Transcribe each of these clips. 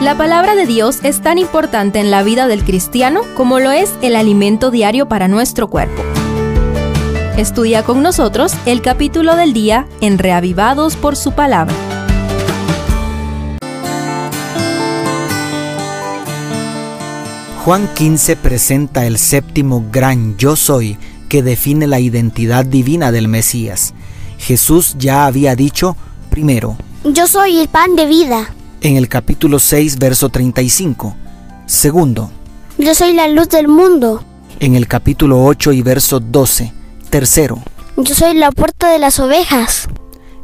La palabra de Dios es tan importante en la vida del cristiano como lo es el alimento diario para nuestro cuerpo. Estudia con nosotros el capítulo del día en Reavivados por su palabra. Juan 15 presenta el séptimo gran yo soy que define la identidad divina del Mesías. Jesús ya había dicho, primero, Yo soy el pan de vida. En el capítulo 6, verso 35. Segundo, Yo soy la luz del mundo. en el capítulo 8 y verso 12. Tercero, Yo soy la puerta de las ovejas.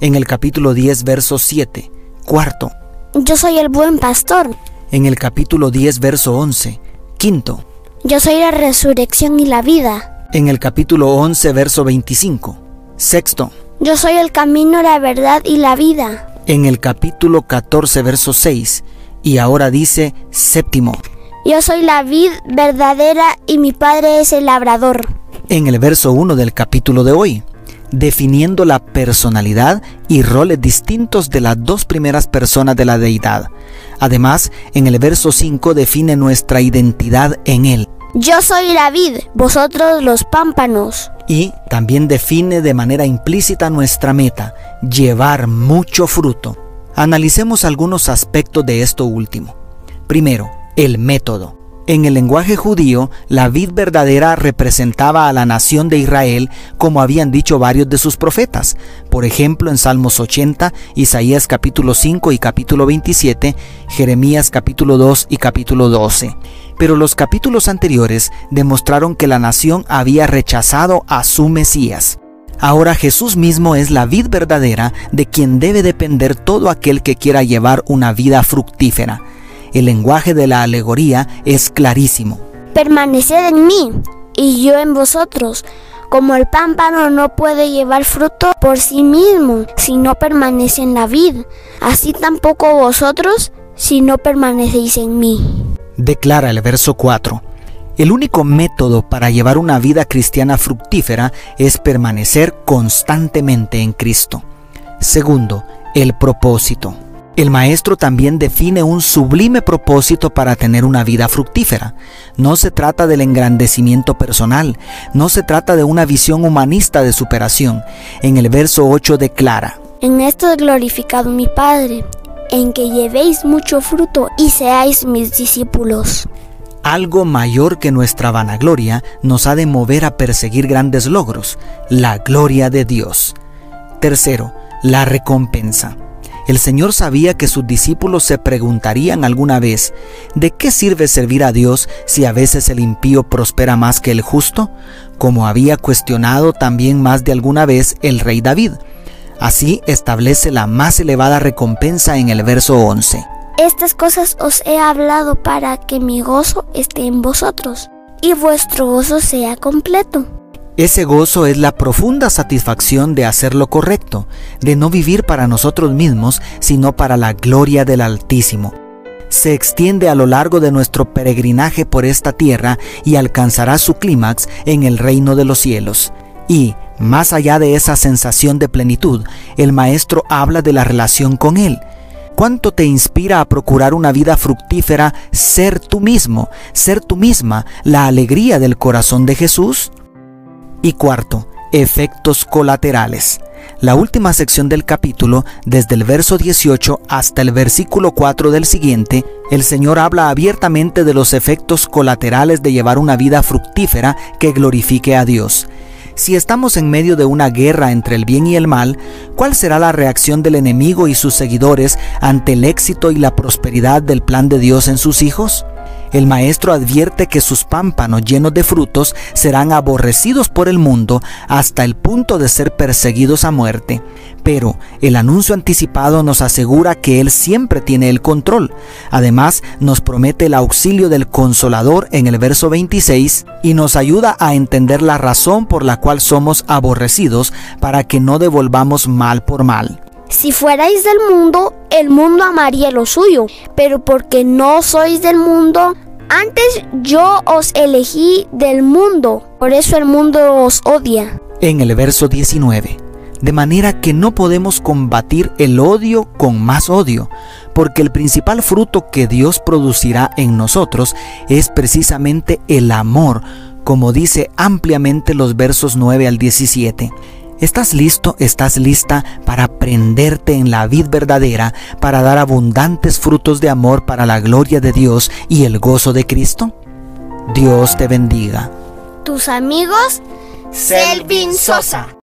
en el capítulo 10, verso 7. Cuarto, Yo soy el buen pastor. en el capítulo 10, verso 11. Quinto, Yo soy la resurrección y la vida. en el capítulo 11, verso 25. Sexto, Yo soy el camino, la verdad y la vida. En el capítulo 14, verso 6. Y ahora dice séptimo, Yo soy la vid verdadera y mi padre es el labrador. en el verso 1 del capítulo de hoy, definiendo la personalidad y roles distintos de las dos primeras personas de la deidad. Además, en el verso 5 define nuestra identidad en Él Yo soy la vid, vosotros los pámpanos. y también define de manera implícita nuestra meta, llevar mucho fruto. Analicemos algunos aspectos de esto último. Primero, el método. En el lenguaje judío, la vid verdadera representaba a la nación de Israel, como habían dicho varios de sus profetas. Por ejemplo, en Salmos 80, Isaías capítulo 5 y capítulo 27, Jeremías capítulo 2 y capítulo 12. Pero los capítulos anteriores demostraron que la nación había rechazado a su Mesías. Ahora Jesús mismo es la vid verdadera de quien debe depender todo aquel que quiera llevar una vida fructífera. El lenguaje de la alegoría es clarísimo. Permaneced en mí y yo en vosotros. Como el pámpano no puede llevar fruto por sí mismo si no permanece en la vid, así tampoco vosotros si no permanecéis en mí. Declara el verso 4. El único método para llevar una vida cristiana fructífera es permanecer constantemente en Cristo. Segundo, el propósito. El maestro también define un sublime propósito para tener una vida fructífera. No se trata del engrandecimiento personal, no se trata de una visión humanista de superación. En el verso 8 declara, En esto es glorificado mi Padre, en que llevéis mucho fruto y seáis mis discípulos. algo mayor que nuestra vanagloria nos ha de mover a perseguir grandes logros, la gloria de Dios. Tercero, la recompensa. El Señor sabía que sus discípulos se preguntarían alguna vez, ¿de qué sirve servir a Dios si a veces el impío prospera más que el justo? Como había cuestionado también más de alguna vez el rey David. Así establece la más elevada recompensa en el verso 11. Estas cosas os he hablado para que mi gozo esté en vosotros y vuestro gozo sea completo. Ese gozo es la profunda satisfacción de hacer lo correcto, de no vivir para nosotros mismos, sino para la gloria del Altísimo. Se extiende a lo largo de nuestro peregrinaje por esta tierra y alcanzará su clímax en el reino de los cielos. Y, más allá de esa sensación de plenitud, el Maestro habla de la relación con Él. ¿Cuánto te inspira a procurar una vida fructífera ser tú mismo, ser tú misma, la alegría del corazón de Jesús? Y cuarto, efectos colaterales. La última sección del capítulo, desde el verso 18 hasta el versículo 4 del siguiente, el Señor habla abiertamente de los efectos colaterales de llevar una vida fructífera que glorifique a Dios. Si estamos en medio de una guerra entre el bien y el mal, ¿cuál será la reacción del enemigo y sus seguidores ante el éxito y la prosperidad del plan de Dios en sus hijos? El maestro advierte que sus pámpanos llenos de frutos serán aborrecidos por el mundo hasta el punto de ser perseguidos a muerte. Pero el anuncio anticipado nos asegura que Él siempre tiene el control. Además, nos promete el auxilio del consolador en el verso 26 y nos ayuda a entender la razón por la cual somos aborrecidos para que no devolvamos mal por mal. Si fuerais del mundo, el mundo amaría lo suyo, pero porque no sois del mundo, antes yo os elegí del mundo, por eso el mundo os odia. En el verso 19, de manera que no podemos combatir el odio con más odio, porque el principal fruto que Dios producirá en nosotros es precisamente el amor, como dice ampliamente los versos 9 al 17. ¿Estás listo? ¿Estás lista para prenderte en la vid verdadera, para dar abundantes frutos de amor para la gloria de Dios y el gozo de Cristo? Dios te bendiga. Tus amigos, Selvin Sosa.